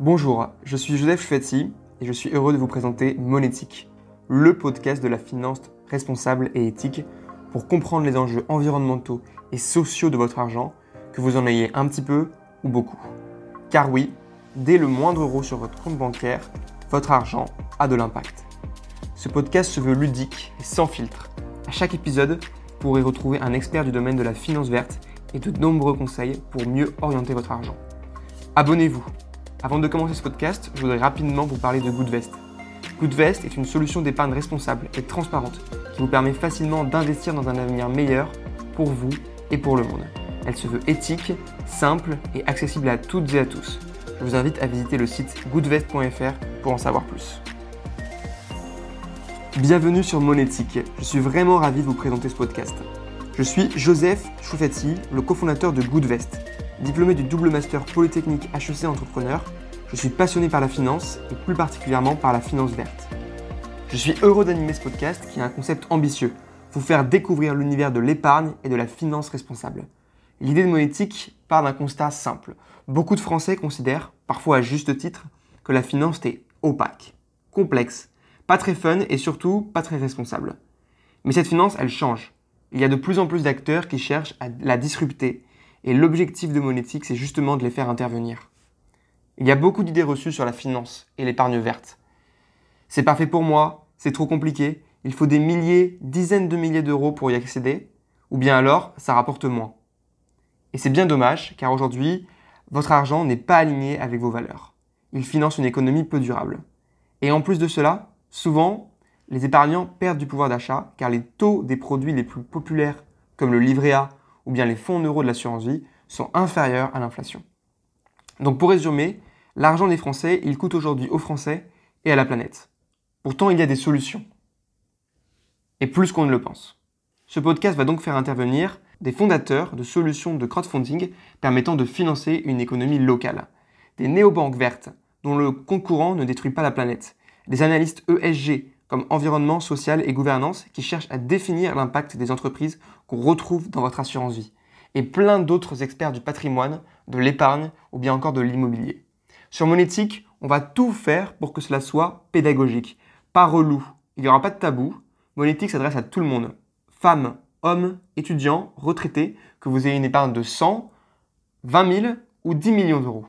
Bonjour, je suis Joseph Chouetti et je suis heureux de vous présenter Monétique, le podcast de la finance responsable et éthique pour comprendre les enjeux environnementaux et sociaux de votre argent, que vous en ayez un petit peu ou beaucoup. Car oui, dès le moindre euro sur votre compte bancaire, votre argent a de l'impact. Ce podcast se veut ludique et sans filtre. À chaque épisode, vous pourrez retrouver un expert du domaine de la finance verte et de nombreux conseils pour mieux orienter votre argent. Abonnez-vous avant de commencer ce podcast, je voudrais rapidement vous parler de Goodvest. Goodvest est une solution d'épargne responsable et transparente qui vous permet facilement d'investir dans un avenir meilleur pour vous et pour le monde. Elle se veut éthique, simple et accessible à toutes et à tous. Je vous invite à visiter le site goodvest.fr pour en savoir plus. Bienvenue sur Monétique. Je suis vraiment ravi de vous présenter ce podcast. Je suis Joseph Choufetti, le cofondateur de Goodvest. Diplômé du double master Polytechnique HEC Entrepreneur, je suis passionné par la finance et plus particulièrement par la finance verte. Je suis heureux d'animer ce podcast qui a un concept ambitieux, vous faire découvrir l'univers de l'épargne et de la finance responsable. L'idée de Monétique part d'un constat simple. Beaucoup de Français considèrent, parfois à juste titre, que la finance est opaque, complexe, pas très fun et surtout pas très responsable. Mais cette finance, elle change. Il y a de plus en plus d'acteurs qui cherchent à la disrupter et l'objectif de Monétique, c'est justement de les faire intervenir. Il y a beaucoup d'idées reçues sur la finance et l'épargne verte. C'est parfait pour moi, c'est trop compliqué, il faut des milliers, dizaines de milliers d'euros pour y accéder, ou bien alors ça rapporte moins. Et c'est bien dommage, car aujourd'hui, votre argent n'est pas aligné avec vos valeurs. Il finance une économie peu durable. Et en plus de cela, souvent, les épargnants perdent du pouvoir d'achat, car les taux des produits les plus populaires, comme le livret A ou bien les fonds en euros de l'assurance vie sont inférieurs à l'inflation. Donc pour résumer, l'argent des Français, il coûte aujourd'hui aux Français et à la planète. Pourtant, il y a des solutions. Et plus qu'on ne le pense. Ce podcast va donc faire intervenir des fondateurs de solutions de crowdfunding permettant de financer une économie locale. Des néobanques vertes, dont le concurrent ne détruit pas la planète. Des analystes ESG, comme environnement, social et gouvernance, qui cherchent à définir l'impact des entreprises qu'on retrouve dans votre assurance vie. Et plein d'autres experts du patrimoine, de l'épargne ou bien encore de l'immobilier. Sur Monétique, on va tout faire pour que cela soit pédagogique, pas relou. Il n'y aura pas de tabou. Monétique s'adresse à tout le monde. Femmes, hommes, étudiants, retraités, que vous ayez une épargne de 100, 20 000 ou 10 millions d'euros.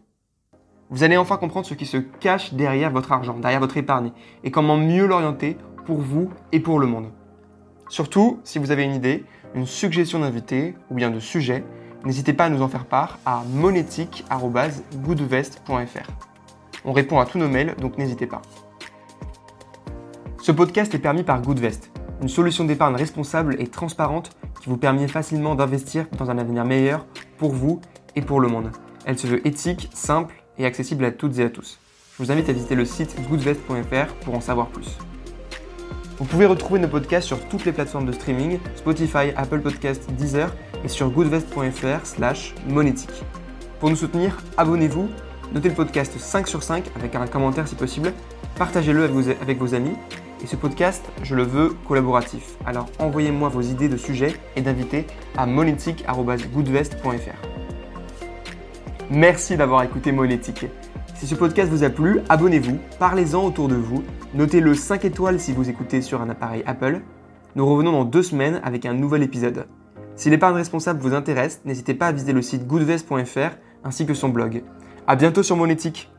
Vous allez enfin comprendre ce qui se cache derrière votre argent, derrière votre épargne, et comment mieux l'orienter pour vous et pour le monde. Surtout, si vous avez une idée, une suggestion d'invité ou bien de sujet, n'hésitez pas à nous en faire part à monétique.goodvest.fr. On répond à tous nos mails, donc n'hésitez pas. Ce podcast est permis par Goodvest, une solution d'épargne responsable et transparente qui vous permet facilement d'investir dans un avenir meilleur pour vous et pour le monde. Elle se veut éthique, simple accessible à toutes et à tous. Je vous invite à visiter le site goodvest.fr pour en savoir plus. Vous pouvez retrouver nos podcasts sur toutes les plateformes de streaming, Spotify, Apple Podcasts, Deezer et sur goodvest.fr slash monétique. Pour nous soutenir, abonnez-vous, notez le podcast 5 sur 5 avec un commentaire si possible, partagez-le avec vos amis et ce podcast, je le veux collaboratif. Alors envoyez-moi vos idées de sujets et d'invités à monétique.goodvest.fr. Merci d'avoir écouté Monétique. Si ce podcast vous a plu, abonnez-vous, parlez-en autour de vous, notez-le 5 étoiles si vous écoutez sur un appareil Apple. Nous revenons dans deux semaines avec un nouvel épisode. Si l'épargne responsable vous intéresse, n'hésitez pas à visiter le site goodvest.fr ainsi que son blog. A bientôt sur Monétique